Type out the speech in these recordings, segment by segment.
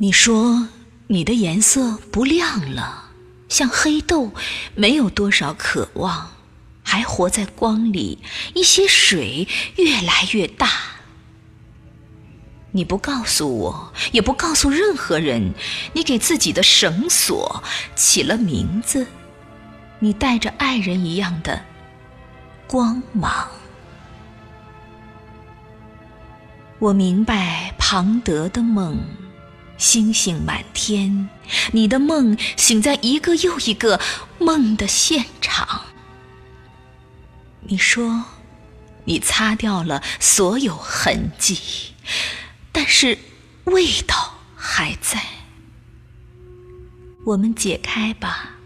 你说你的颜色不亮了，像黑豆，没有多少渴望，还活在光里。一些水越来越大。你不告诉我，也不告诉任何人，你给自己的绳索起了名字。你带着爱人一样的光芒。我明白庞德的梦。星星满天，你的梦醒在一个又一个梦的现场。你说，你擦掉了所有痕迹，但是味道还在。我们解开吧，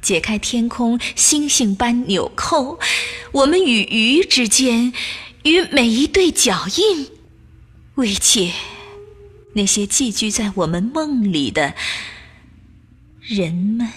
解开天空星星般纽扣，我们与鱼之间，与每一对脚印，为解。那些寄居在我们梦里的人们。